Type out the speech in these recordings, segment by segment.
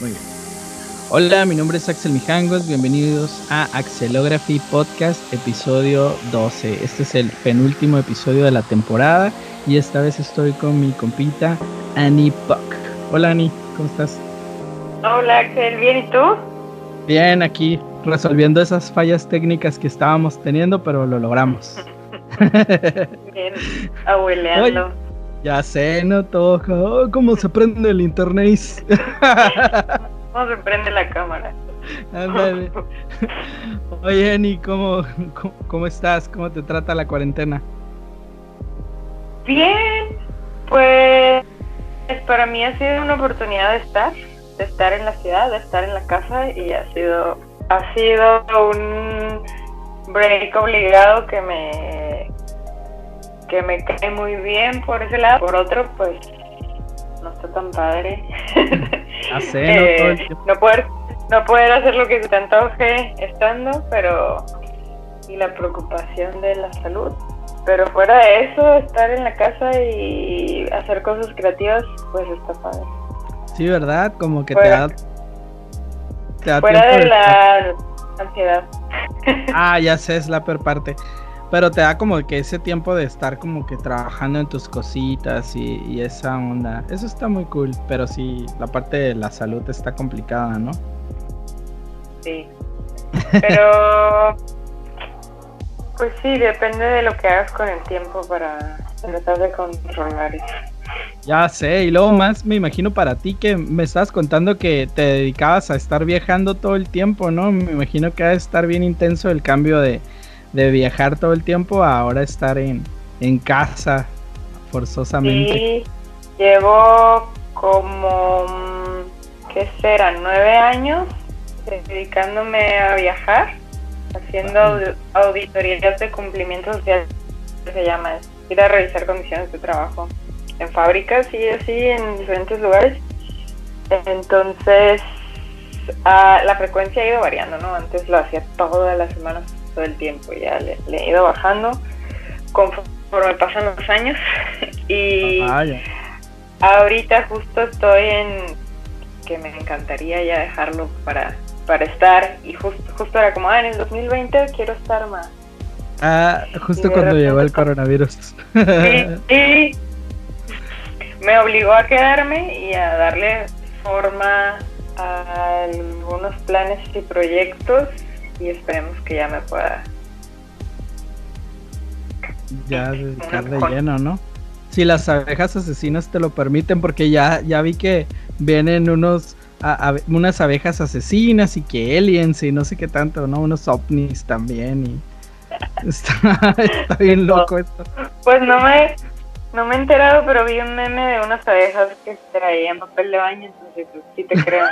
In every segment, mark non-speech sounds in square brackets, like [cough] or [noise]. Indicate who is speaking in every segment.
Speaker 1: Muy bien. Hola, mi nombre es Axel Mijangos. Bienvenidos a Axelography Podcast, episodio 12. Este es el penúltimo episodio de la temporada y esta vez estoy con mi compita Annie Puck. Hola, Annie, ¿cómo estás?
Speaker 2: Hola, Axel, ¿bien y tú?
Speaker 1: Bien, aquí resolviendo esas fallas técnicas que estábamos teniendo, pero lo logramos. [laughs]
Speaker 2: Bien, abueleando.
Speaker 1: Ya sé, no toca. Oh, ¿Cómo se prende el internet? [laughs]
Speaker 2: ¿Cómo se prende la cámara?
Speaker 1: Ándale. Oye, Eni, ¿cómo, ¿cómo, estás? ¿Cómo te trata la cuarentena?
Speaker 2: Bien, pues para mí ha sido una oportunidad de estar, de estar en la ciudad, de estar en la casa y ha sido, ha sido un break obligado que me que me cae muy bien por ese lado. Por otro, pues no está tan padre. [laughs]
Speaker 1: Eh,
Speaker 2: no, poder, no poder hacer lo que se te antoje estando, pero y la preocupación de la salud. Pero fuera de eso, estar en la casa y hacer cosas creativas, pues está padre.
Speaker 1: Sí, ¿verdad? Como que te da...
Speaker 2: fuera de la ansiedad. [laughs]
Speaker 1: Ah, ya sé, es la peor parte. Pero te da como que ese tiempo de estar como que trabajando en tus cositas y, esa onda. Eso está muy cool, pero sí, la parte de la salud está complicada, ¿no?
Speaker 2: Sí. Pero, pues sí, depende de lo que hagas con el tiempo para tratar de controlar eso.
Speaker 1: Ya sé, y luego más me imagino para ti que me estabas contando que te dedicabas a estar viajando todo el tiempo, ¿no? Me imagino que ha de estar bien intenso el cambio de, de viajar todo el tiempo a ahora estar en, en casa forzosamente.
Speaker 2: Sí, llevo como, ¿qué será? Nueve años dedicándome a viajar, haciendo auditorías de cumplimiento social, se llama, ir a revisar condiciones de trabajo en fábricas y así en diferentes lugares. Entonces, ah, la frecuencia ha ido variando, ¿no? Antes lo hacía todas las semanas todo el tiempo, ya le, he ido bajando conforme pasan los años. [laughs] Y ah, ahorita justo estoy en que me encantaría ya dejarlo para, para estar. Y justo, justo era como, ah, en el 2020 quiero estar más.
Speaker 1: Ah, justo cuando llegó el coronavirus.
Speaker 2: y [laughs] me obligó a quedarme y a darle forma a algunos planes y proyectos y esperemos que ya me pueda
Speaker 1: ya dedicar de lleno, ¿no? Si las abejas asesinas te lo permiten, porque ya, ya vi que vienen unos unas abejas asesinas y que aliens y no sé qué tanto, ¿no? Unos ovnis también y [laughs] está, está bien loco esto.
Speaker 2: Pues no me no me he enterado, pero vi un meme de unas abejas que traían papel de baño, entonces sí te creo.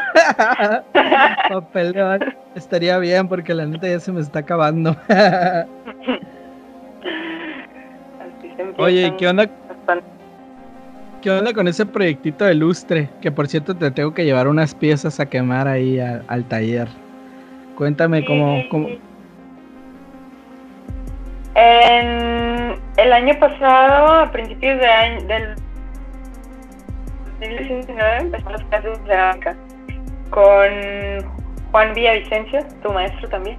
Speaker 2: [laughs]
Speaker 1: papel de baño. Estaría bien porque la neta ya se me está acabando. [laughs] Oye, ¿qué onda? ¿Qué onda con ese proyectito de lustre? Que por cierto te tengo que llevar unas piezas a quemar ahí al taller. Cuéntame cómo, cómo...
Speaker 2: En el año pasado, a principios de año, del 2019, empezamos las clases de cerámica con Juan Villavicencio, tu maestro también.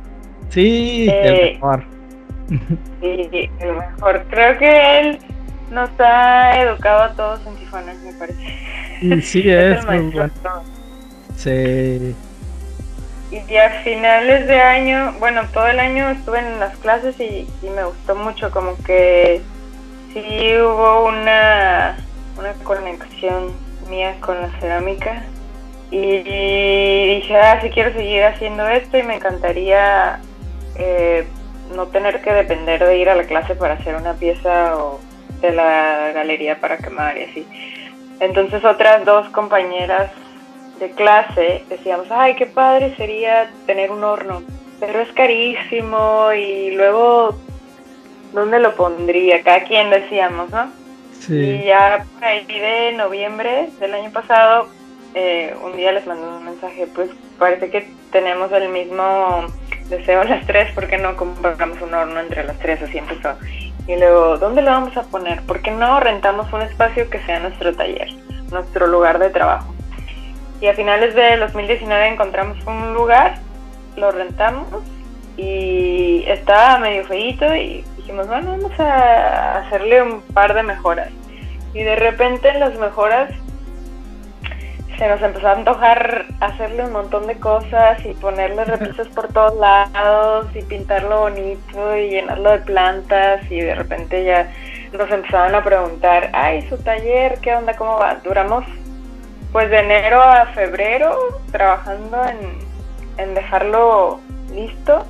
Speaker 1: Sí, el eh, mejor.
Speaker 2: Sí, el mejor. Creo que él nos ha educado a todos en Tijuana, me parece.
Speaker 1: Sí, [laughs] es, muy bueno. Sí.
Speaker 2: Y a finales de año, bueno, todo el año estuve en las clases y, me gustó mucho, como que sí hubo una, una conexión mía con la cerámica y dije, ah, sí quiero seguir haciendo esto y me encantaría eh, no tener que depender de ir a la clase para hacer una pieza o de la galería para quemar y así. Entonces otras dos compañeras de clase decíamos, ay, qué padre sería tener un horno, pero es carísimo y luego, ¿dónde lo pondría? Cada quien decíamos, ¿no? Y ya por ahí de noviembre del año pasado, eh, un día les mandé un mensaje, pues parece que tenemos el mismo deseo las tres, ¿por qué no compramos un horno entre las tres? Así empezó. Y luego, ¿dónde lo vamos a poner? ¿Por qué no rentamos un espacio que sea nuestro taller, nuestro lugar de trabajo? Y a finales de 2019 encontramos un lugar, lo rentamos y estaba medio feito y dijimos, bueno, vamos a hacerle un par de mejoras. Y de repente en las mejoras se nos empezó a antojar hacerle un montón de cosas y ponerle [laughs] repisas por todos lados y pintarlo bonito y llenarlo de plantas y de repente ya nos empezaban a preguntar, ay, su taller, ¿qué onda? ¿Cómo va? Duramos pues de enero a febrero trabajando en, dejarlo listo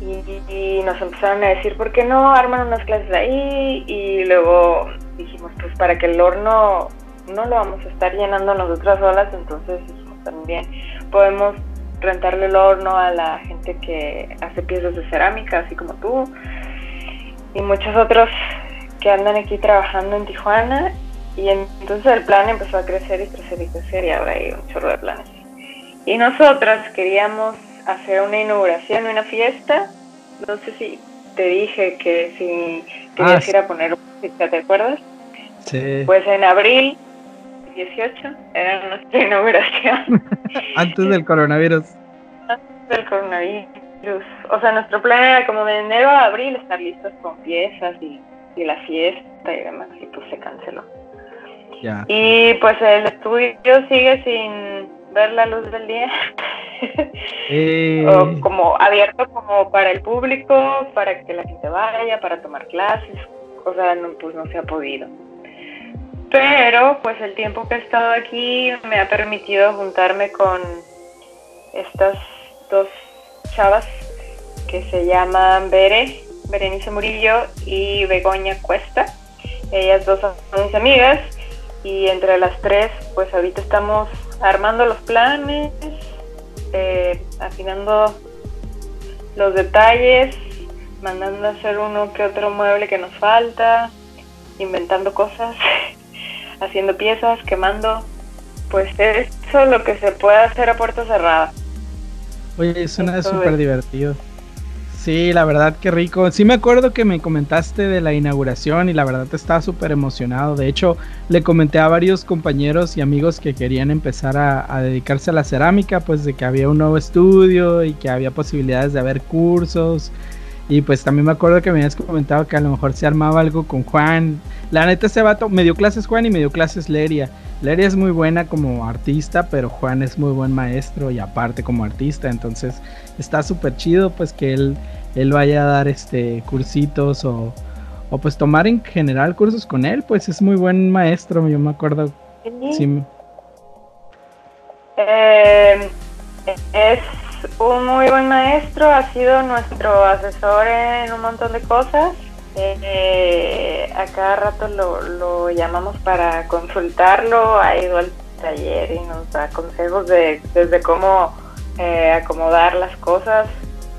Speaker 2: y, nos empezaron a decir, ¿por qué no arman unas clases ahí? Y luego dijimos, pues para que el horno no lo vamos a estar llenando nosotras solas, entonces también podemos rentarle el horno a la gente que hace piezas de cerámica, así como tú, y muchos otros que andan aquí trabajando en Tijuana. Y entonces el plan empezó a crecer y crecer y crecer y ahora hay un chorro de planes. Y nosotras queríamos hacer una inauguración, una fiesta. No sé si te dije que si querías ah, ir a poner música, ¿te acuerdas?
Speaker 1: Sí.
Speaker 2: Pues en abril 18 era nuestra [laughs] inauguración. [laughs]
Speaker 1: Antes del coronavirus.
Speaker 2: Antes del coronavirus. O sea, nuestro plan era como de enero a abril estar listos con piezas y, la fiesta y demás, y pues se canceló.
Speaker 1: Ya.
Speaker 2: Y pues el estudio sigue sin ver la luz del día. [laughs]
Speaker 1: Eh.
Speaker 2: o como abierto como para el público, para que la gente vaya, para tomar clases. O sea, no, pues no se ha podido. Pero pues el tiempo que he estado aquí me ha permitido juntarme con estas dos chavas que se llaman Bere, Berenice Murillo y Begoña Cuesta. Ellas dos son mis amigas y entre las tres pues ahorita estamos armando los planes, eh, afinando los detalles, mandando a hacer uno que otro mueble que nos falta, inventando cosas. [laughs] haciendo piezas, quemando, pues eso lo que se puede hacer a puerta cerrada.
Speaker 1: Oye, suena súper divertido. Sí, la verdad que rico. Sí me acuerdo que me comentaste de la inauguración y la verdad estaba súper emocionado. De hecho, le comenté a varios compañeros y amigos que querían empezar a, a, dedicarse a la cerámica, pues de que había un nuevo estudio y que había posibilidades de haber cursos y pues también me acuerdo que me habías comentado que a lo mejor se armaba algo con Juan. La neta, ese vato, me dio clases Juan y me dio clases Leria. Leria es muy buena como artista, pero Juan es muy buen maestro y aparte como artista. Entonces está súper chido pues que él, él vaya a dar este cursitos o, o pues tomar en general cursos con él. Pues es muy buen maestro, yo me acuerdo.
Speaker 2: Sí. Eh, es un muy buen maestro, ha sido nuestro asesor en un montón de cosas. Eh, a cada rato lo, llamamos para consultarlo, ha ido al taller y nos da consejos de, desde cómo eh, acomodar las cosas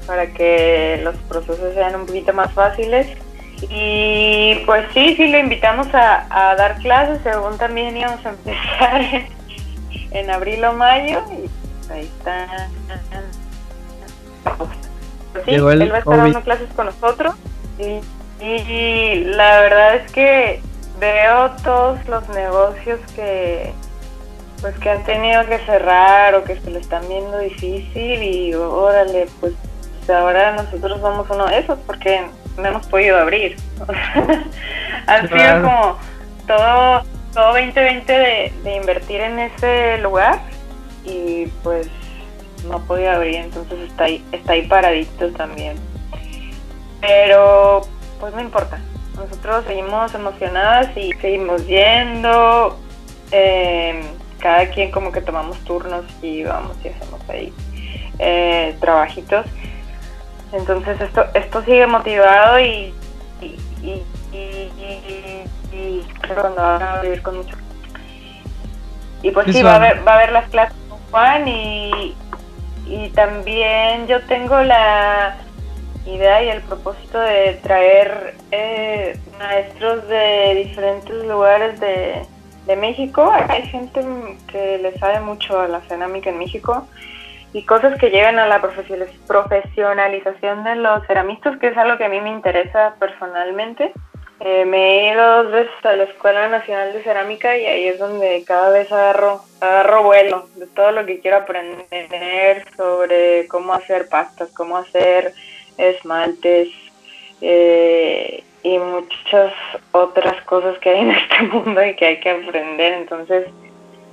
Speaker 2: para que los procesos sean un poquito más fáciles. Y pues sí, sí, lo invitamos a, dar clases, según también íbamos a empezar en, [laughs] en abril o mayo. Y ahí está. Sí, él va a estar dando clases con nosotros y, la verdad es que veo todos los negocios que pues que han tenido que cerrar o que se lo están viendo difícil y órale, pues ahora nosotros somos uno de esos porque no hemos podido abrir. [laughs] ha sido como todo, todo 2020 de, de invertir en ese lugar y pues no podía abrir, entonces está ahí, está ahí paradito también. Pero pues no importa, nosotros seguimos emocionadas y seguimos yendo, em, cada quien como que tomamos turnos y vamos y hacemos ahí eh, trabajitos. Entonces esto, esto sigue motivado y, y, y, y, cuando van a vivir con mucho. Y pues sí, va a, haber, va a haber las clases con Juan y, y también yo tengo la idea y el propósito de traer eh, maestros de diferentes lugares de, México. hay gente que le sabe mucho a la cerámica en México y cosas que llegan a la profesionalización de los ceramistas, que es algo que a mí me interesa personalmente. Eh, me he ido dos veces a la Escuela Nacional de Cerámica y ahí es donde cada vez agarro, agarro vuelo de todo lo que quiero aprender sobre cómo hacer pastas, cómo hacer esmaltes eh, y muchas otras cosas que hay en [laughs] este mundo y que hay que aprender. Entonces,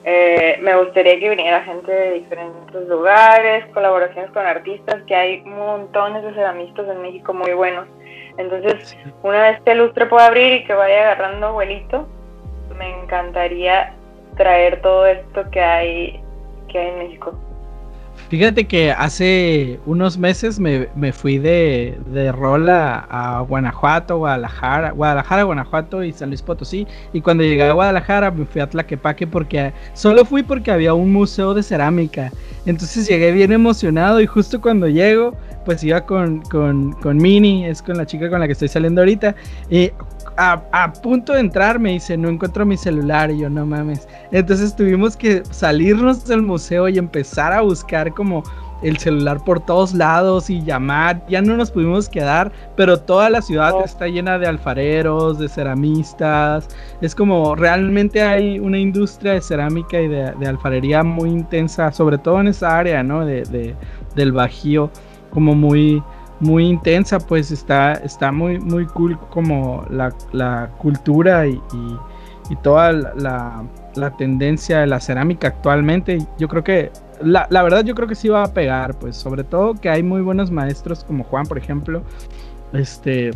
Speaker 2: eh, me gustaría que viniera gente de diferentes lugares, colaboraciones con artistas, que hay montones de ceramistas en México muy buenos. Entonces, una vez que el lustre pueda abrir y que vaya agarrando vuelito, me encantaría traer todo esto que hay, que hay en México.
Speaker 1: Fíjate que hace unos meses me, fui de, de rol a, Guanajuato, Guadalajara, Guadalajara, Guanajuato y San Luis Potosí. Y cuando llegué a Guadalajara me fui a Tlaquepaque porque solo fui porque había un museo de cerámica. Entonces llegué bien emocionado y justo cuando llego, pues iba con, con, con Mini, es con la chica con la que estoy saliendo ahorita. Y a, punto de entrar me dice, no encuentro mi celular. Y yo, no mames. Entonces tuvimos que salirnos del museo y empezar a buscar como el celular por todos lados y llamar. Ya no nos pudimos quedar, pero toda la ciudad oh. está llena de alfareros, de ceramistas. Es como realmente hay una industria de cerámica y de, alfarería muy intensa, sobre todo en esa área, ¿no? De, del Bajío, como muy muy intensa, pues está, está muy, muy cool como la, cultura y, toda la, tendencia de la cerámica actualmente. Yo creo que, la, la, verdad yo creo que sí va a pegar, pues sobre todo que hay muy buenos maestros como Juan, por ejemplo, este,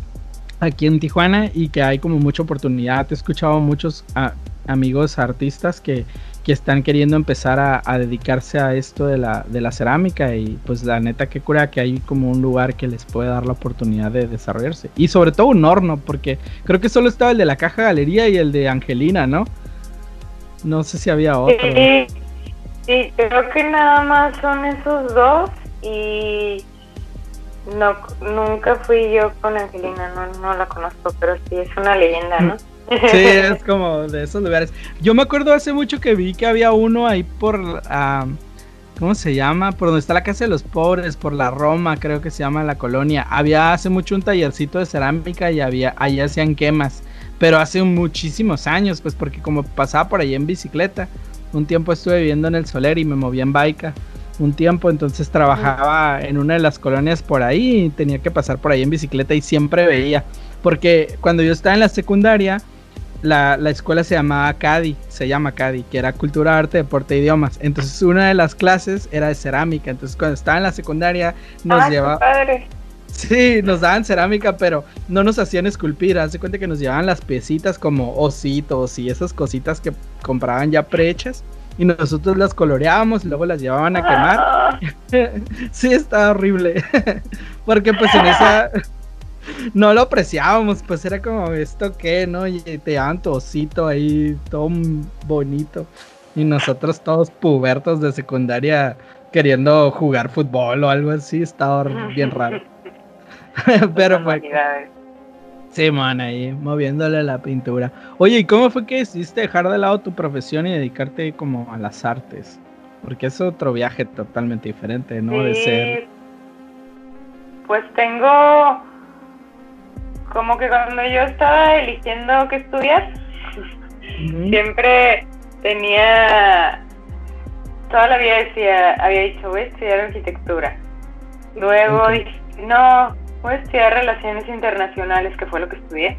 Speaker 1: aquí en Tijuana y que hay como mucha oportunidad. He escuchado muchos ah, amigos artistas que que están queriendo empezar a, dedicarse a esto de la, de la cerámica y pues la neta que cura que hay como un lugar que les puede dar la oportunidad de desarrollarse. Y sobre todo un horno, porque creo que solo estaba el de la caja galería y el de Angelina, ¿no? No sé si había otro.
Speaker 2: Sí, creo que nada más son esos dos y no nunca fui yo con Angelina, no, no la conozco, pero sí es una leyenda, ¿no? [laughs]
Speaker 1: Sí, es como de esos lugares. Yo me acuerdo hace mucho que vi que había uno ahí por. Ah, ¿Cómo se llama? Por donde está la casa de los pobres, por la Roma, creo que se llama la colonia. Había hace mucho un tallercito de cerámica y había, ahí hacían quemas. Pero hace muchísimos años, pues porque como pasaba por ahí en bicicleta. Un tiempo estuve viviendo en el Soler y me movía en baica. Un tiempo, entonces trabajaba en una de las colonias por ahí y tenía que pasar por ahí en bicicleta y siempre veía. Porque cuando yo estaba en la secundaria, la, escuela se llamaba CADI, se llama CADI, que era Cultura, Arte, Deporte e Idiomas. Entonces una de las clases era de cerámica. Entonces cuando estaba en la secundaria nos llevaba... Sí, nos daban cerámica, pero no nos hacían esculpir. Hace cuenta que nos llevaban las piecitas como ositos y esas cositas que compraban ya prehechas. Y nosotros las coloreábamos y luego las llevaban a quemar. [laughs] Sí, estaba horrible. [laughs] Porque pues en esa [laughs] no lo apreciábamos, pues era como esto que, ¿no? Y te daban tu osito ahí, todo bonito. Y nosotros todos pubertos de secundaria queriendo jugar fútbol o algo así, estaba bien raro. [laughs] Pero fue. Sí, man, ahí moviéndole la pintura. Oye, ¿y cómo fue que decidiste dejar de lado tu profesión y dedicarte como a las artes? Porque es otro viaje totalmente diferente, ¿no? De ser.
Speaker 2: Pues tengo como que cuando yo estaba eligiendo qué estudiar, siempre tenía, toda la vida decía, había dicho, voy a estudiar arquitectura. Luego dije, no, voy a estudiar relaciones internacionales, que fue lo que estudié,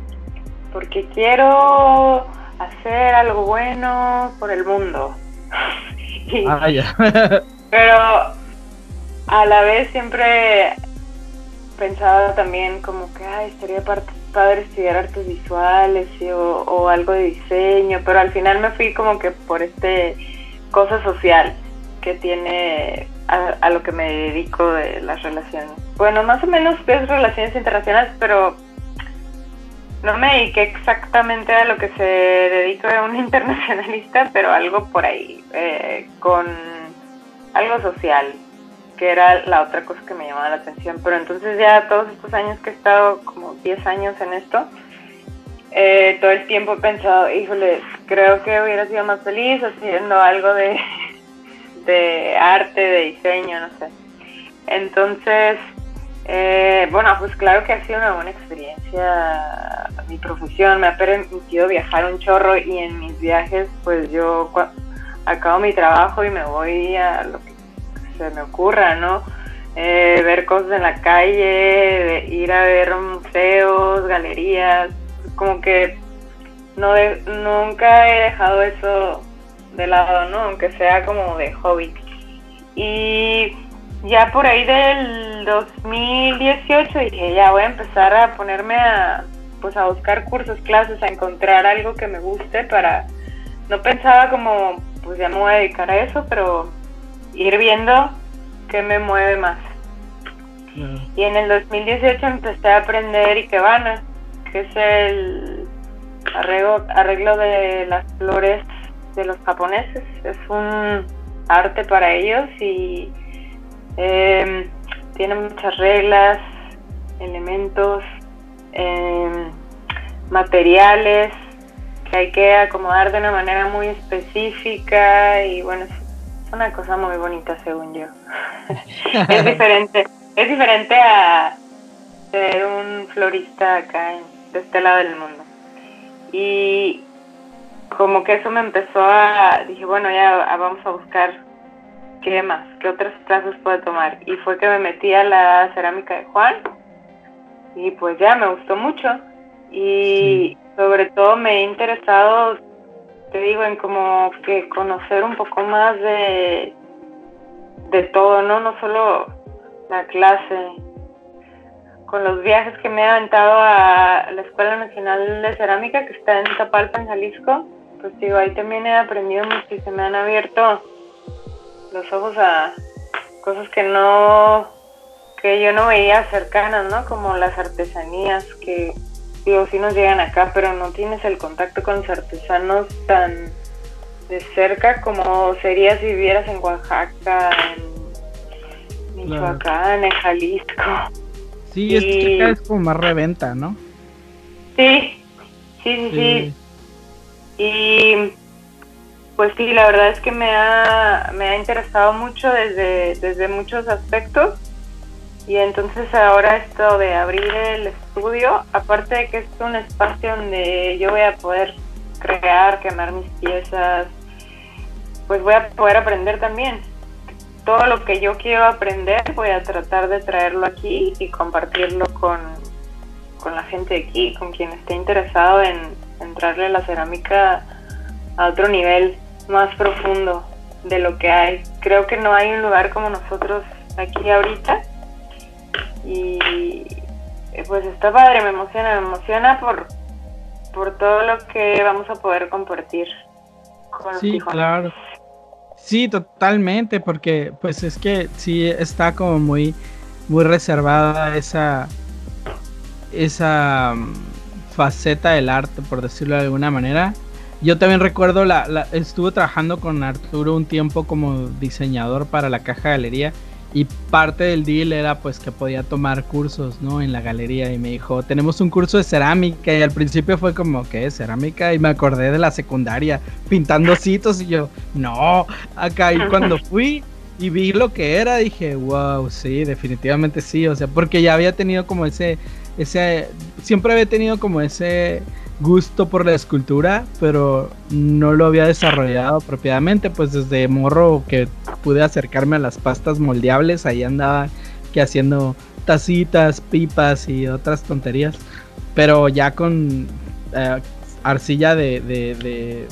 Speaker 2: porque quiero hacer algo bueno por el mundo. [laughs] ah, ya. pero a la vez siempre pensaba también como que ay, estaría padre estudiar artes visuales o, algo de diseño, pero al final me fui como que por este cosa social que tiene a, lo que me dedico de las relaciones. Bueno, más o menos es relaciones internacionales, pero no me dediqué exactamente a lo que se dedica un [laughs] internacionalista, pero algo por ahí, eh, con algo social que era la otra cosa que me llamaba la atención. Pero entonces ya todos estos años que he estado, como 10 años en esto, eh, todo el tiempo he pensado, híjole, creo que hubiera sido más feliz haciendo algo de, [laughs] de arte, de diseño, no sé. Entonces, eh, bueno, pues claro que ha sido una buena experiencia mi profesión, me ha permitido viajar un chorro y en mis viajes pues yo acabo mi trabajo y me voy a lo que se me ocurra, ¿no? Eh, ver cosas en la calle, ir a ver museos, galerías, como que no nunca he dejado eso de lado, ¿no? Aunque sea como de hobby. Y ya por ahí del 2018 dije, ya voy a empezar a ponerme a pues a buscar cursos, clases, a encontrar algo que me guste para no pensaba como pues ya me voy a dedicar a eso, pero ir viendo qué me mueve más. Y en el 2018 empecé a aprender Ikebana, que es el arreglo, arreglo de las flores de los japoneses. Es un arte para ellos y eh, tiene muchas reglas, elementos, em, materiales que hay que acomodar de una manera muy específica y bueno, es una cosa muy bonita según yo. [laughs] es diferente, es diferente a ser un florista acá en, de este lado del mundo. Y como que eso me empezó a, dije, bueno, ya vamos a buscar qué más, qué otras clases puedo tomar. Y fue que me metí a la cerámica de Juan y pues ya me gustó mucho. Y sobre todo me he interesado, te digo, en como que conocer un poco más de, de todo, ¿no? No solo la clase. Con los viajes que me he aventado a la Escuela Nacional de Cerámica, que está en Tapalpa, en Jalisco, pues digo, ahí también he aprendido mucho y se me han abierto los ojos a cosas que no, que yo no veía cercanas, ¿no? Como las artesanías que, digo, sí nos llegan acá, pero no tienes el contacto con los artesanos tan de cerca como sería si vivieras en Oaxaca, en Michoacán, en Jalisco.
Speaker 1: Sí, es que es como más reventa, ¿no?
Speaker 2: Sí, sí, sí, sí. Y pues sí, la verdad es que me ha, me ha interesado mucho desde, desde muchos aspectos. Y entonces ahora esto de abrir el estudio, aparte de que es un espacio donde yo voy a poder crear, quemar mis piezas, pues voy a poder aprender también. Todo lo que yo quiero aprender voy a tratar de traerlo aquí y compartirlo con, con la gente de aquí, con quien esté interesado en, entrarle la cerámica a otro nivel más profundo de lo que hay. Creo que no hay un lugar como nosotros aquí ahorita. Y pues está padre, me emociona, me emociona por, por todo lo que vamos a poder compartir.
Speaker 1: Con sí, claro. Sí, totalmente, porque pues es que sí está como muy, muy reservada esa, esa mm, faceta del arte, por decirlo de alguna manera. Yo también recuerdo, la, estuve trabajando con Arturo un tiempo como diseñador para la caja galería y parte del deal era pues que podía tomar cursos, ¿no? En la galería y me dijo, tenemos un curso de cerámica y al principio fue como, ¿qué? Cerámica y me acordé de la secundaria pintando [laughs] citos y yo, no, acá y cuando [laughs] fui y vi lo que era dije, wow, sí, definitivamente sí, o sea, porque ya había tenido como ese, ese, siempre había tenido como ese gusto por la escultura, pero no lo había desarrollado propiamente, pues desde morro que pude acercarme a las pastas moldeables, ahí andaba que haciendo tacitas, pipas y otras tonterías, pero ya con eh, arcilla de,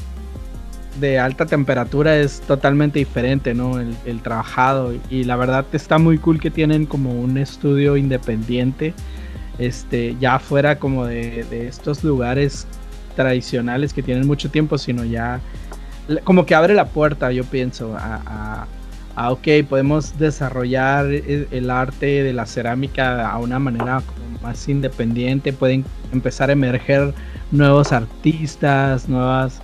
Speaker 1: de, alta temperatura es totalmente diferente, ¿no? El trabajado y la verdad está muy cool que tienen como un estudio independiente este, ya fuera como de, estos lugares tradicionales que tienen mucho tiempo, sino ya como que abre la puerta, yo pienso, a, a, ok, podemos desarrollar e, el arte de la cerámica a una manera más independiente, pueden empezar a emerger nuevos artistas, nuevas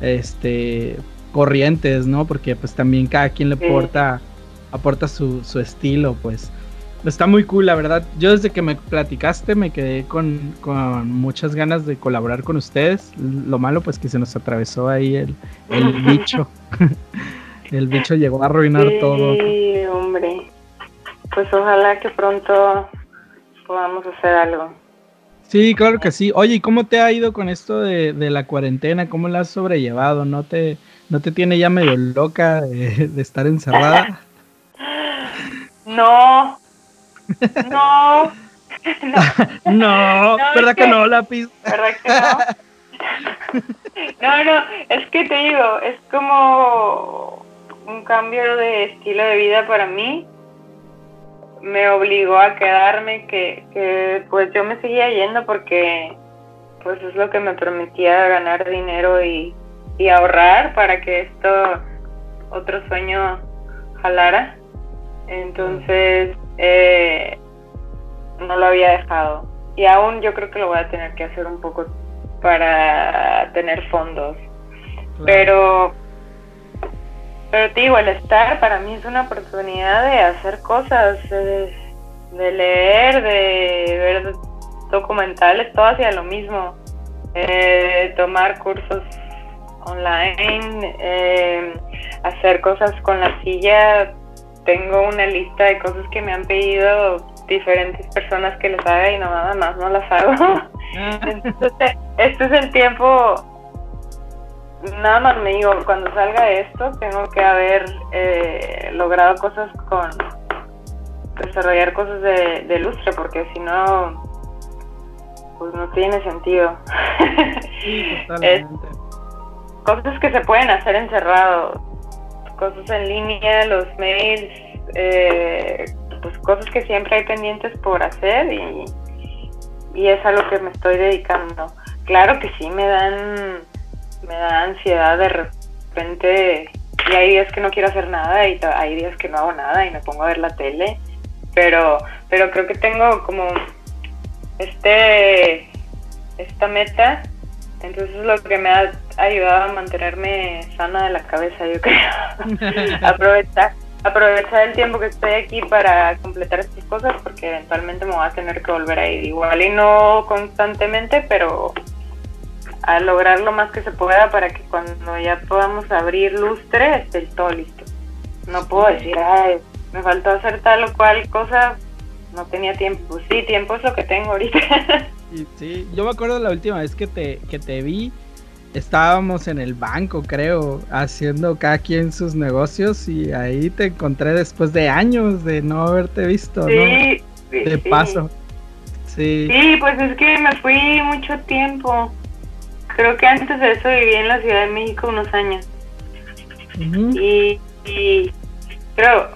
Speaker 1: este, corrientes, ¿no? Porque pues también cada quien le aporta, aporta su, su estilo, pues. Está muy cool, la verdad. Yo desde que me platicaste me quedé con, muchas ganas de colaborar con ustedes. Lo malo pues que se nos atravesó ahí el, [laughs] bicho. [laughs] el bicho llegó a arruinar todo.
Speaker 2: Sí, hombre. Pues ojalá que pronto podamos hacer algo.
Speaker 1: Sí, claro que sí. Oye, ¿y cómo te ha ido con esto de, la cuarentena? ¿Cómo la has sobrellevado? ¿No te, no te tiene ya medio loca de, estar encerrada? [laughs]
Speaker 2: No. [laughs] No.
Speaker 1: No, ¿verdad que, no, lápiz?
Speaker 2: ¿Verdad que no? No, no, es que te digo, es como un cambio de estilo de vida para mí me obligó a quedarme, que, que pues yo me seguía yendo porque pues es lo que me permitía ganar dinero y, ahorrar para que esto, otro sueño jalara. Entonces, eh, no lo había dejado. Y aún yo creo que lo voy a tener que hacer un poco para tener fondos. Pero pero te digo, el estar para mí es una oportunidad de hacer cosas, de, leer, de ver documentales, todo hacia lo mismo. Eh, tomar cursos online, eh, hacer cosas con la silla. Tengo una lista de cosas que me han pedido diferentes personas que les haga y no nada más no las hago. Ah. Entonces, este es el tiempo nada más me digo, cuando salga esto, tengo que haber eh, logrado cosas con desarrollar cosas de, lustre, porque si no, pues no tiene sentido. [laughs] cosas que se pueden hacer encerrado, cosas en línea, los mails, eh, pues cosas que siempre hay pendientes por hacer y, y es a lo que me estoy dedicando. Claro que sí me dan me da ansiedad de repente y hay días que no quiero hacer nada y hay días que no hago nada y me pongo a ver la tele, pero pero creo que tengo como este esta meta, entonces es lo que me ha ayudado a mantenerme sana de la cabeza, yo creo. [laughs] aprovechar aprovechar el tiempo que estoy aquí para completar estas cosas porque eventualmente me voy a tener que volver a ir igual y no constantemente, pero a lograr lo más que se pueda para que cuando ya podamos abrir lustre esté todo listo. No puedo decir, ay, me faltó hacer tal o cual cosa, no tenía tiempo. Sí, tiempo es lo que tengo ahorita. [laughs]
Speaker 1: Sí, yo me acuerdo la última vez que te, que te vi, estábamos en el banco, creo, haciendo cada quien sus negocios y ahí te encontré después de años de no haberte visto,
Speaker 2: sí,
Speaker 1: de paso.
Speaker 2: Sí. sí, pues es que me fui mucho tiempo. Creo que antes de eso viví en la Ciudad de México unos años. y, creo,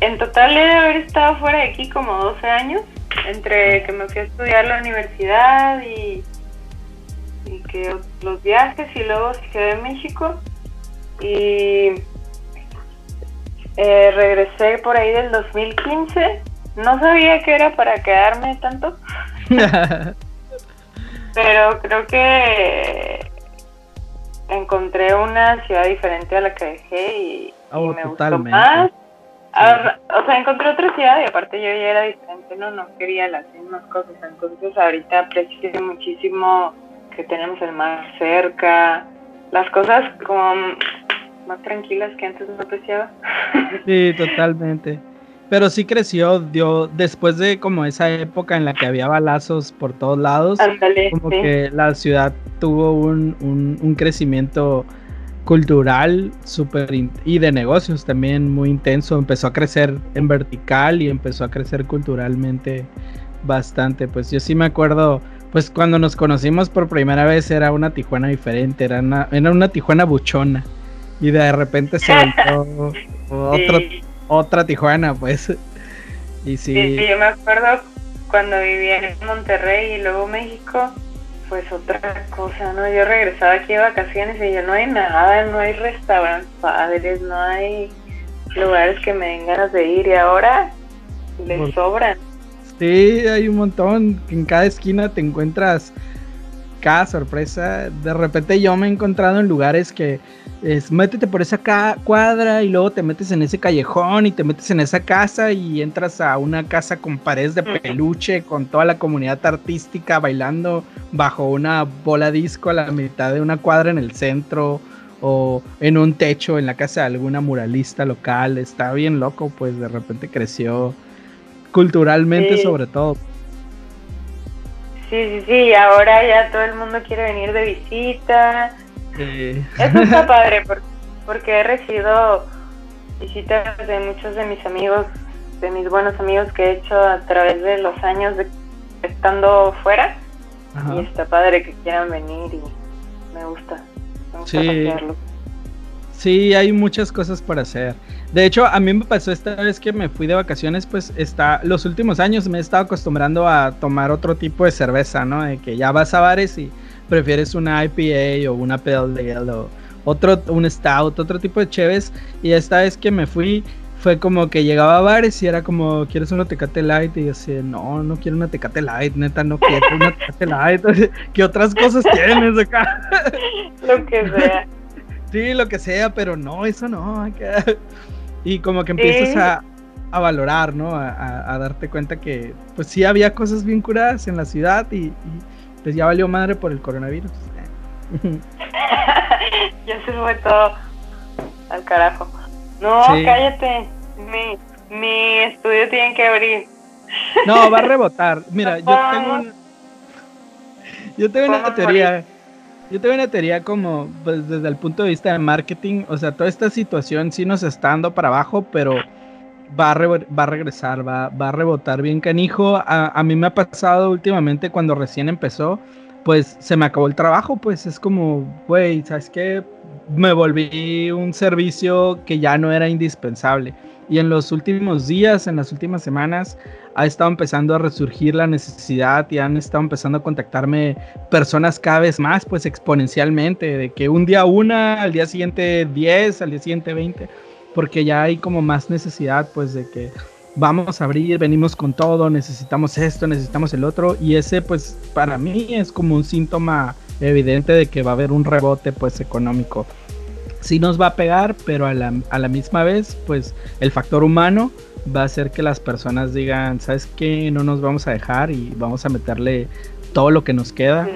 Speaker 2: en, total he de haber estado fuera de aquí como 12 años, entre que me fui a estudiar la universidad y, y que los viajes y luego Ciudad de México. Y eh, regresé por ahí del 2015. No sabía que era para quedarme tanto. [laughs] Pero creo que encontré una ciudad diferente a la que dejé y,
Speaker 1: oh,
Speaker 2: me gustó más. O sea, encontré otra ciudad y aparte yo ya era diferente, no, no quería las mismas cosas. Entonces ahorita aprecio muchísimo que tenemos el mar cerca, las cosas como más tranquilas que antes no apreciaba. [laughs]
Speaker 1: Sí, totalmente. Pero sí creció, dio, después de como esa época en la que había balazos por todos lados, como que la ciudad tuvo un, un, crecimiento cultural super y de negocios también muy intenso, empezó a crecer en vertical y empezó a crecer culturalmente bastante, pues yo sí me acuerdo, pues cuando nos conocimos por primera vez era una Tijuana diferente, era una, era una Tijuana buchona y de repente se volvió [laughs] otro otra Tijuana, pues.
Speaker 2: Y sí. sí. yo me acuerdo cuando vivía en Monterrey y luego México, pues otra cosa, ¿no? Yo regresaba aquí de vacaciones y yo no hay nada, no hay restaurantes padres, no hay lugares que me den ganas de ir y ahora les pues, sobran.
Speaker 1: Sí, hay un montón, en cada esquina te encuentras cada sorpresa. De repente yo me he encontrado en lugares que es métete por esa cuadra y luego te metes en ese callejón y te metes en esa casa y entras a una casa con paredes de peluche con toda la comunidad artística bailando bajo una bola disco a la mitad de una cuadra en el centro o en un techo en la casa de alguna muralista local. Está bien loco, pues de repente creció culturalmente sobre todo.
Speaker 2: Sí, sí, sí, ahora ya todo el mundo quiere venir de visita. Eso está [laughs] padre porque, he recibido visitas de muchos de mis amigos, de mis buenos amigos que he hecho a través de los años de estando fuera. Y está padre que quieran venir y me gusta. Me gusta sí.
Speaker 1: Sí, hay muchas cosas para hacer. De hecho, a mí me pasó esta vez que me fui de vacaciones, pues está, los últimos años me he estado acostumbrando a tomar otro tipo de cerveza, ¿no? De que ya vas a bares y prefieres una IPA o una Pale Ale o otro, un Stout, otro tipo de cheves. Y esta vez que me fui, fue como que llegaba a bares y era como, ¿quieres una Tecate Light? Y yo decía, no, no quiero una Tecate Light, neta, no quiero una Tecate Light. [laughs] ¿Qué otras cosas tienes acá?
Speaker 2: Lo que sea.
Speaker 1: Sí, lo que sea, pero no, eso no. Y como que empiezas a, a, valorar, ¿no? A, a, darte cuenta que, pues sí había cosas bien curadas en la ciudad y, pues ya valió madre por el coronavirus. [laughs]
Speaker 2: ya se fue todo al carajo. No, cállate. Mi, mi estudio tiene que abrir.
Speaker 1: No, va a [laughs] rebotar. Mira, yo tengo yo tengo una teoría. Yo tengo una teoría como pues, desde el punto de vista de marketing, o sea, toda esta situación sí nos está dando para abajo, pero va a, va a regresar, va, va, a rebotar bien canijo. A, a, mí me ha pasado últimamente cuando recién empezó, pues se me acabó el trabajo, pues es como, güey, ¿sabes qué? Me volví un servicio que ya no era indispensable. Y en los últimos días, en las últimas semanas, ha estado empezando a resurgir la necesidad y han estado empezando a contactarme personas cada vez más, pues exponencialmente, de que un día una, al día siguiente 10, al día siguiente 20, porque ya hay como más necesidad, pues de que vamos a abrir, venimos con todo, necesitamos esto, necesitamos el otro, y ese pues para mí es como un síntoma evidente de que va a haber un rebote pues económico. Sí nos va a pegar, pero a la, a la misma vez pues el factor humano va a hacer que las personas digan, ¿sabes qué? No nos vamos a dejar y vamos a meterle todo lo que nos queda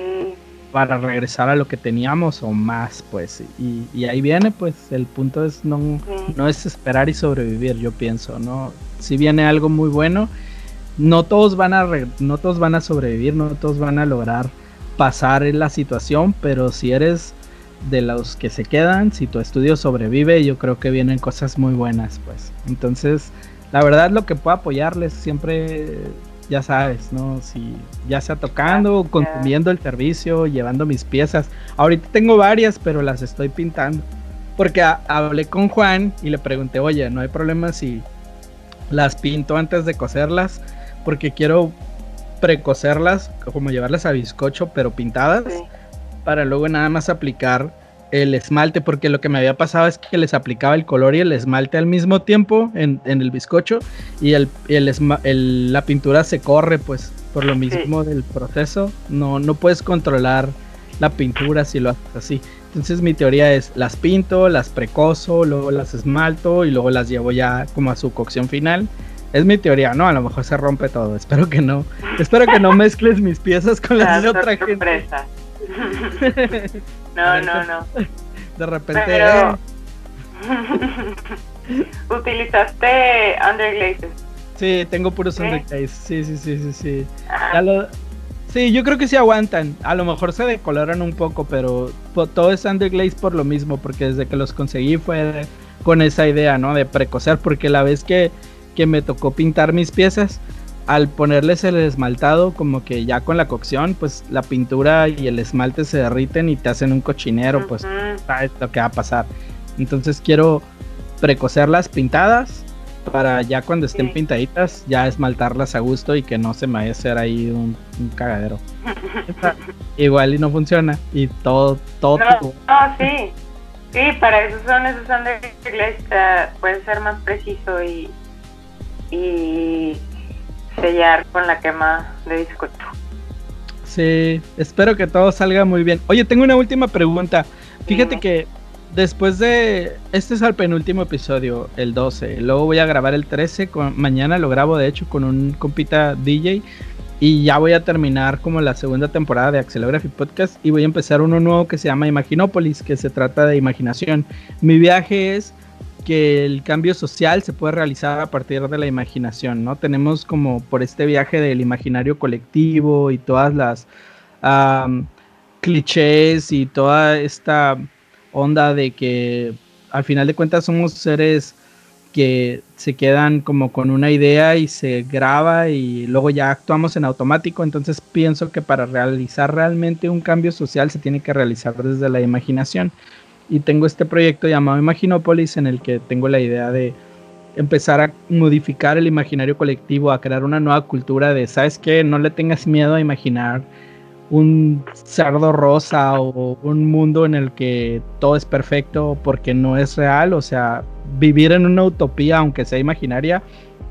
Speaker 1: para regresar a lo que teníamos o más, pues. Y, ahí viene, pues, el punto es no, no es esperar y sobrevivir, yo pienso, ¿no? Si viene algo muy bueno, no todos van a, no todos van a sobrevivir, no todos van a lograr pasar en la situación, pero si eres de los que se quedan, si tu estudio sobrevive, yo creo que vienen cosas muy buenas, pues. Entonces, la verdad lo que puedo apoyarles siempre, ya sabes, ¿no? Si ya sea tocando, consumiendo el servicio, llevando mis piezas. Ahorita tengo varias, pero las estoy pintando. Porque hablé con Juan y le pregunté, oye, no hay problema si las pinto antes de coserlas, porque quiero precocerlas, como llevarlas a bizcocho, pero pintadas, para luego nada más aplicar el esmalte, porque lo que me había pasado es que les aplicaba el color y el esmalte al mismo tiempo en, el bizcocho y el, el, la pintura se corre pues por lo mismo del proceso. No, no puedes controlar la pintura si lo haces así. Entonces mi teoría es las pinto, las precoso, luego las esmalto y luego las llevo ya como a su cocción final. Es mi teoría, ¿no? A lo mejor se rompe todo. Espero que no. Espero que no mezcles mis piezas con las [laughs] de otra gente. [laughs]
Speaker 2: No, no, no.
Speaker 1: De repente. Pero... [laughs]
Speaker 2: ¿Utilizaste underglazes?
Speaker 1: Sí, tengo puros underglazes. Sí, sí, sí, sí, sí. Ah. Sí, yo creo que sí aguantan. A lo mejor se decoloran un poco, pero todo es underglaze por lo mismo, porque desde que los conseguí fue con esa idea, ¿no? De precocer, porque la vez que, que me tocó pintar mis piezas, al ponerles el esmaltado, como que ya con la cocción, pues la pintura y el esmalte se derriten y te hacen un cochinero, pues sabes lo que va a pasar. Entonces quiero precocerlas pintadas para ya cuando estén pintaditas, ya esmaltarlas a gusto y que no se me vaya a hacer ahí un, cagadero. [laughs] Igual y no funciona y todo, todo.
Speaker 2: No, sí, sí, para eso son esos underglaze, uh, puede ser más preciso y, y sellar con la quema de bizcocho.
Speaker 1: Sí, espero que todo salga muy bien. Oye, tengo una última pregunta. Fíjate que después de. Este es el penúltimo episodio, el 12. Luego voy a grabar el 13. Con, mañana lo grabo, de hecho, con un compita DJ. Y ya voy a terminar como la segunda temporada de Accelerography Podcast. Y voy a empezar uno nuevo que se llama Imaginópolis, que se trata de imaginación. Mi viaje es que el cambio social se puede realizar a partir de la imaginación, ¿no? Tenemos como por este viaje del imaginario colectivo y todas las clichés y toda esta onda de que al final de cuentas somos seres que se quedan como con una idea y se graba y luego ya actuamos en automático. Entonces pienso que para realizar realmente un cambio social se tiene que realizar desde la imaginación. Y tengo este proyecto llamado Imaginópolis en el que tengo la idea de empezar a modificar el imaginario colectivo, a crear una nueva cultura de, ¿sabes qué? No le tengas miedo a imaginar un cerdo rosa o un mundo en el que todo es perfecto porque no es real, o sea, vivir en una utopía, aunque sea imaginaria,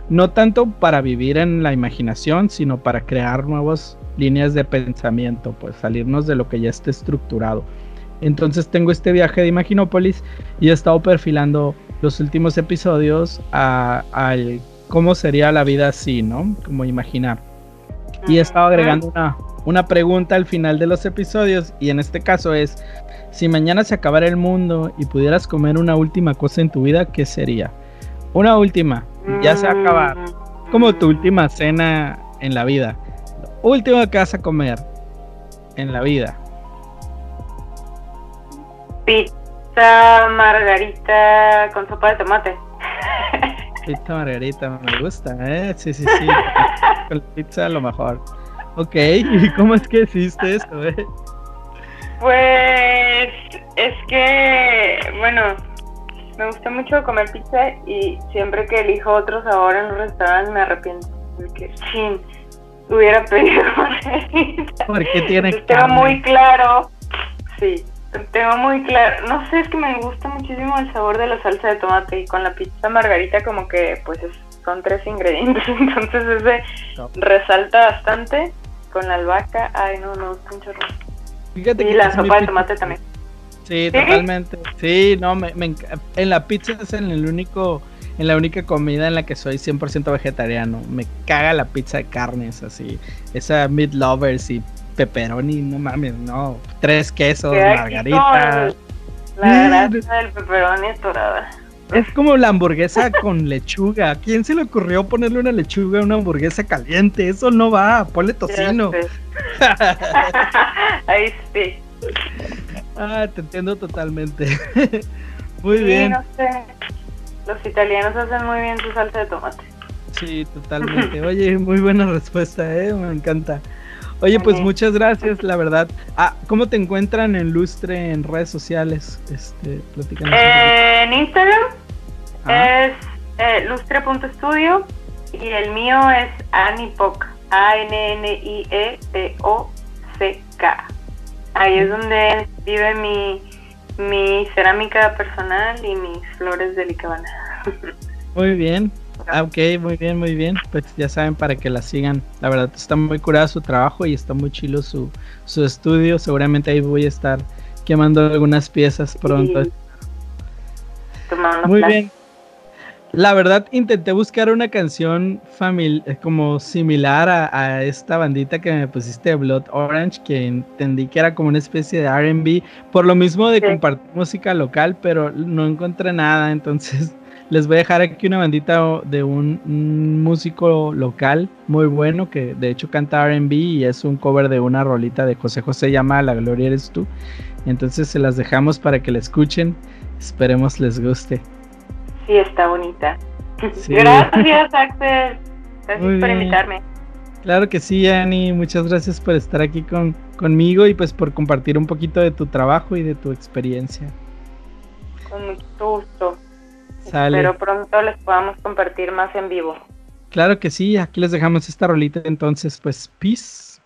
Speaker 1: no tanto para vivir en la imaginación, sino para crear nuevas líneas de pensamiento, pues salirnos de lo que ya está estructurado. Entonces tengo este viaje de Imaginópolis y he estado perfilando los últimos episodios a, cómo sería la vida así, ¿no? Como imaginar. Y he estado agregando una, una pregunta al final de los episodios y en este caso es, si mañana se acabara el mundo y pudieras comer una última cosa en tu vida, ¿qué sería? Una última, ya se acaba. Como tu última cena en la vida. Última que vas a comer en la vida.
Speaker 2: Pizza margarita con sopa de tomate. [laughs]
Speaker 1: Pizza margarita, me gusta, ¿eh? Sí, sí, sí. [laughs] con pizza lo mejor. Ok, ¿y cómo es que hiciste eso, eh?
Speaker 2: Pues es que, bueno, me gusta mucho comer pizza y siempre que elijo otro sabor en un restaurante me arrepiento. Porque, sin hubiera pedido [laughs] margarita.
Speaker 1: Porque tiene que
Speaker 2: Tengo muy claro, sí, tengo muy claro. No sé, es que me gusta muchísimo el sabor de la salsa de tomate y con la pizza margarita como que pues son tres ingredientes, [laughs] entonces ese resalta bastante con la albahaca. Ay, no, no, un chorro.
Speaker 1: Fíjate
Speaker 2: y la sopa de tomate también.
Speaker 1: Sí, totalmente. Sí, no, me, en la pizza es en el único, en la única comida en la que soy 100% vegetariano. Me caga la pizza de carnes, así. Esa meat lovers y pepperoni, no mames, no. Tres quesos, margarita.
Speaker 2: La grasa del pepperoni dorada.
Speaker 1: Es como la hamburguesa [laughs] con lechuga. ¿Quién se le ocurrió ponerle una lechuga a una hamburguesa caliente? Eso no va, ponle tocino. [laughs]
Speaker 2: Ahí sí.
Speaker 1: Ah, te entiendo totalmente. [laughs] muy bien.
Speaker 2: No sé. Los italianos hacen muy bien su salsa de tomate.
Speaker 1: Sí, totalmente. Oye, muy buena respuesta, ¿eh? Me encanta. Oye, pues muchas gracias, la verdad. Ah, ¿cómo te encuentran en Lustre en redes sociales? Este,
Speaker 2: en Instagram es eh, lustre.studio y el mío es Anipoc, A-N-N-I-E-P-O-C-K. Ahí es donde vive mi, mi cerámica personal y mis flores de licabana. [laughs]
Speaker 1: Muy bien, Ah, ok, muy bien, muy bien. Pues ya saben para que la sigan. La verdad está muy curada su trabajo y está muy chilo su, su estudio. Seguramente ahí voy a estar quemando algunas piezas pronto. muy bien. La verdad intenté buscar una canción eh, como similar a, esta bandita que me pusiste de Blood Orange, que entendí que era como una especie de RB, por lo mismo de compartir música local, pero no encontré nada, entonces les voy a dejar aquí una bandita de un, músico local muy bueno que de hecho canta RB y es un cover de una rolita de José José llama La Gloria Eres Tú. Entonces se las dejamos para que la escuchen. Esperemos les guste.
Speaker 2: Sí, está bonita. [laughs] Gracias, Axel. Gracias por invitarme.
Speaker 1: Claro que sí, Ani. Muchas gracias por estar aquí con, conmigo y pues por compartir un poquito de tu trabajo y de tu experiencia.
Speaker 2: Con mucho gusto. Pero pronto les podamos compartir más en vivo.
Speaker 1: Claro que sí, aquí les dejamos esta rolita entonces, pues peace.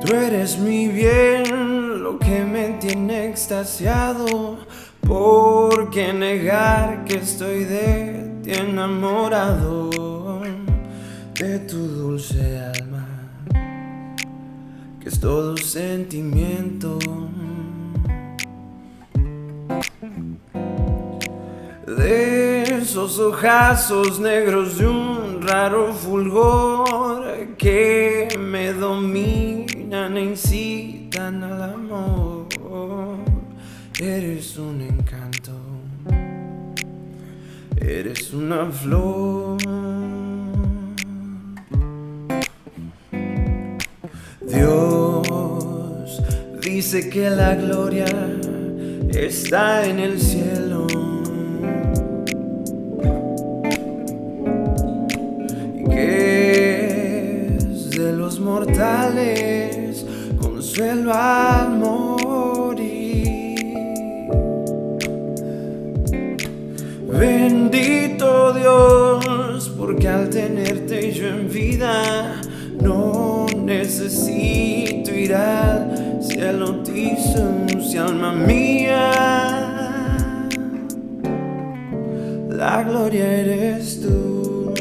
Speaker 3: Tú eres mi bien, lo que me tiene extasiado. ¿Por qué negar que estoy de ti enamorado? De tu dulce alma, que es todo sentimiento. De esos ojazos negros de un raro fulgor que me dominan e incitan al amor. Eres un encanto, eres una flor. Dios dice que la gloria está en el cielo. Y que de los mortales consuelo al morir. Bendito Dios, porque al tenerte yo en vida necesito ir al cielo, si alma mía, la gloria eres tú.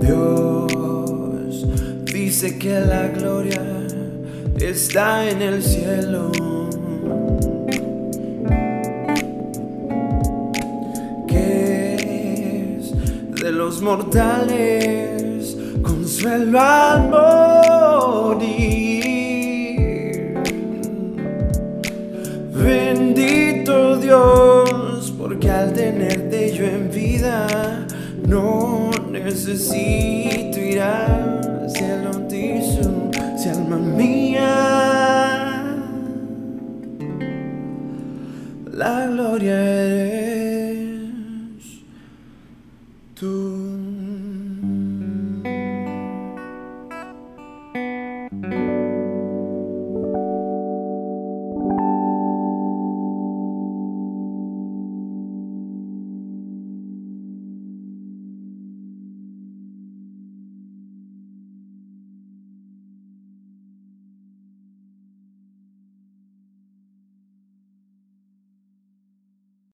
Speaker 3: Dios dice que la gloria está en el cielo. Mortales consuelo al morir. Bendito Dios, porque al tenerte yo en vida, no necesito ir al cielo, si alma mía, la gloria eres.